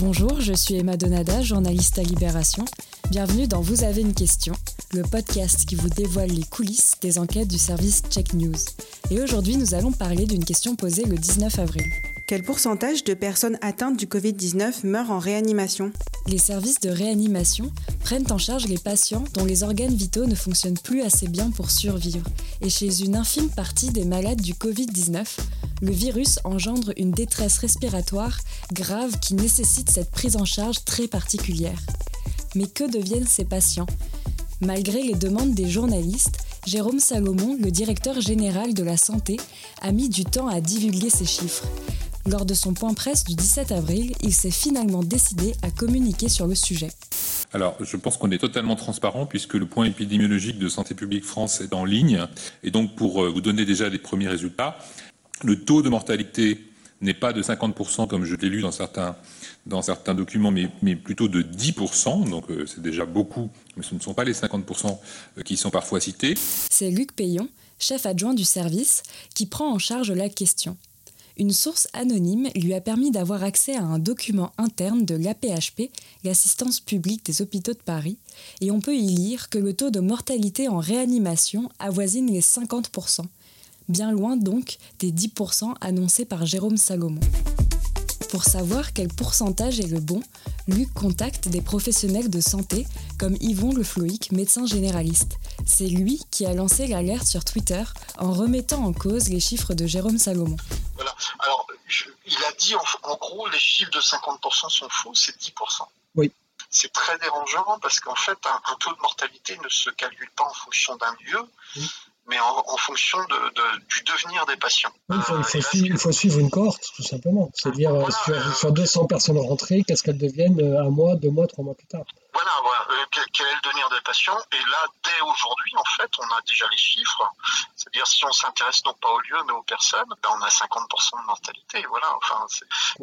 Bonjour, je suis Emma Donada, journaliste à Libération. Bienvenue dans Vous avez une question, le podcast qui vous dévoile les coulisses des enquêtes du service Check News. Et aujourd'hui, nous allons parler d'une question posée le 19 avril. Quel pourcentage de personnes atteintes du Covid-19 meurent en réanimation? Les services de réanimation prennent en charge les patients dont les organes vitaux ne fonctionnent plus assez bien pour survivre. Et chez une infime partie des malades du Covid-19, le virus engendre une détresse respiratoire grave qui nécessite cette prise en charge très particulière. Mais que deviennent ces patients? Malgré les demandes des journalistes, Jérôme Salomon, le directeur général de la santé, a mis du temps à divulguer ces chiffres. Lors de son point presse du 17 avril, il s'est finalement décidé à communiquer sur le sujet. Alors, je pense qu'on est totalement transparent puisque le point épidémiologique de Santé publique France est en ligne. Et donc, pour euh, vous donner déjà les premiers résultats, le taux de mortalité n'est pas de 50%, comme je l'ai lu dans certains, documents, mais, mais plutôt de 10%. Donc, euh, c'est déjà beaucoup, mais ce ne sont pas les 50% euh, qui sont parfois cités. C'est Luc Payon, chef adjoint du service, qui prend en charge la question une source anonyme lui a permis d'avoir accès à un document interne de l'APHP, l'assistance publique des hôpitaux de Paris, et on peut y lire que le taux de mortalité en réanimation avoisine les 50%, bien loin donc des 10% annoncés par Jérôme Salomon. Pour savoir quel pourcentage est le bon, Luc contacte des professionnels de santé comme Yvon Le Floïc, médecin généraliste. C'est lui qui a lancé l'alerte sur Twitter en remettant en cause les chiffres de Jérôme Salomon. Voilà. Alors, il a dit en, gros, les chiffres de 50% sont faux, c'est 10%. Oui. C'est très dérangeant parce qu'en fait, un, taux de mortalité ne se calcule pas en fonction d'un lieu, mais en, fonction du devenir des patients. il, faut, suivre, une cohorte, tout simplement. C'est-à-dire, euh, sur, sur, 200 personnes rentrées, qu'est-ce qu'elles deviennent euh, un mois, deux mois, trois mois plus tard? Voilà, voilà. Euh, quel est le devenir des patients Et là, dès aujourd'hui, en fait, on a déjà les chiffres. C'est-à-dire, si on s'intéresse non pas aux lieux, mais aux personnes, ben, on a 50% de mortalité. Voilà. Enfin,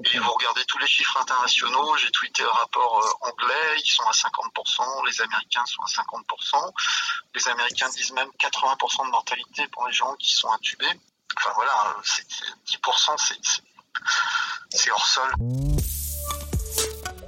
et vous regardez tous les chiffres internationaux. J'ai tweeté un rapport euh, anglais, ils sont à 50%. Les Américains sont à 50%. Les Américains disent même 80% de mortalité pour les gens qui sont intubés. Enfin voilà, 10%, c'est hors sol.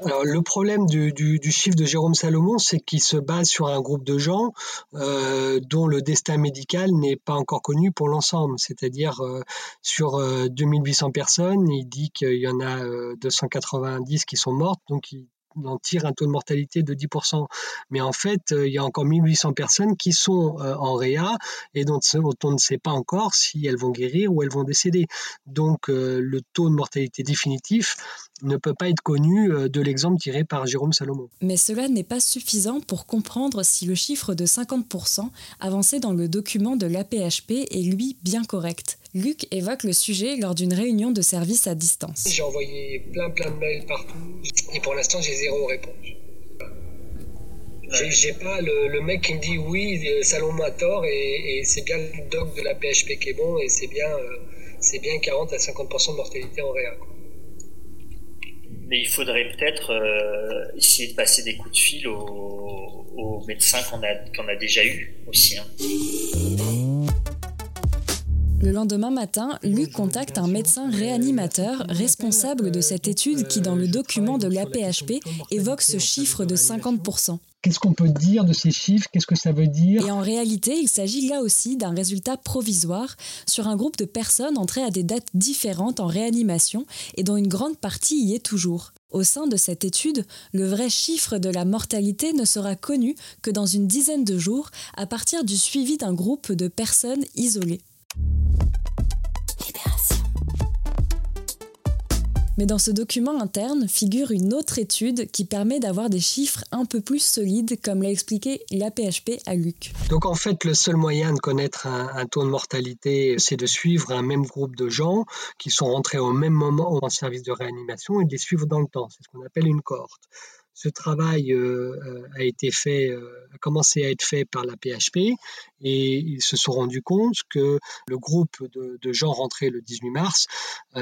Le problème du, chiffre de Jérôme Salomon, c'est qu'il se base sur un groupe de gens euh, dont le destin médical n'est pas encore connu pour l'ensemble. C'est-à-dire, euh, sur 2800 euh, personnes, il dit qu'il y en a 290 qui sont mortes, donc il en tire un taux de mortalité de 10%. Mais en fait, il y a encore 1800 personnes qui sont en réa et dont, on ne sait pas encore si elles vont guérir ou elles vont décéder. Donc, le taux de mortalité définitif ne peut pas être connu euh, de l'exemple tiré par Jérôme Salomon. Mais cela n'est pas suffisant pour comprendre si le chiffre de 50% avancé dans le document de l'APHP est lui bien correct. Luc évoque le sujet lors d'une réunion de service à distance. J'ai envoyé plein plein de mails partout et pour l'instant j'ai zéro réponse. J'ai pas le, mec qui me dit oui, Salomon a tort et, c'est bien le doc de la PHP qui est bon et c'est bien, euh, c'est bien 40 à 50% de mortalité en réa mais il faudrait peut-être euh, essayer de passer des coups de fil aux, médecins qu'on a, qu'on a déjà eus aussi. Hein. Le lendemain matin, Luc contacte un médecin réanimateur responsable de cette étude qui, dans le document de l'APHP, évoque ce chiffre de 50%. Qu'est-ce qu'on peut dire de ces chiffres? Qu'est-ce que ça veut dire? Et en réalité, il s'agit là aussi d'un résultat provisoire sur un groupe de personnes entrées à des dates différentes en réanimation et dont une grande partie y est toujours. Au sein de cette étude, le vrai chiffre de la mortalité ne sera connu que dans une dizaine de jours à partir du suivi d'un groupe de personnes isolées. Mais dans ce document interne figure une autre étude qui permet d'avoir des chiffres un peu plus solides, comme l'a expliqué l'APHP à Luc. Donc en fait, le seul moyen de connaître un, taux de mortalité, c'est de suivre un même groupe de gens qui sont rentrés au même moment en service de réanimation et de les suivre dans le temps. C'est ce qu'on appelle une cohorte. Ce travail euh, euh, a été fait, euh, a commencé à être fait par la PHP Et ils se sont rendus compte que le groupe de, gens rentrés le 18 mars,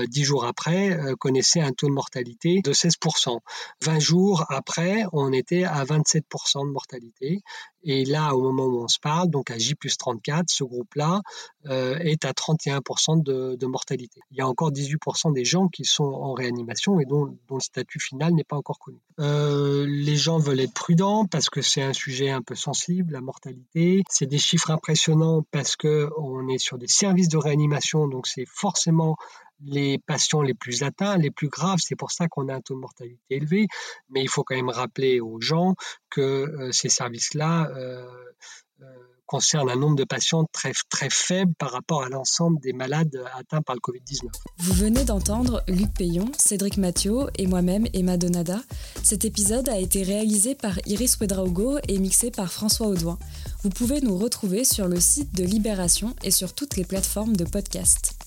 dix jours après, connaissait un taux de mortalité de 16%. 20 jours après, on était à 27% de mortalité. Et là, au moment où on se parle, donc à J plus 34, ce groupe-là est à 31% de, de mortalité. Il y a encore 18% des gens qui sont en réanimation et dont, le statut final n'est pas encore connu. Euh, les gens veulent être prudents parce que c'est un sujet un peu sensible, la mortalité. C'est des chiffres impressionnants parce qu'on est sur des services de réanimation, donc c'est forcément les patients les plus atteints, les plus graves. C'est pour ça qu'on a un taux de mortalité élevé. Mais il faut quand même rappeler aux gens que euh, ces services-là euh, concerne un nombre de patients très, très faible par rapport à l'ensemble des malades atteints par le Covid-19. Vous venez d'entendre Luc Payon, Cédric Mathieu et moi-même Emma Donada. Cet épisode a été réalisé par Iris Wedraugo et mixé par François Audouin. Vous pouvez nous retrouver sur le site de Libération et sur toutes les plateformes de podcast.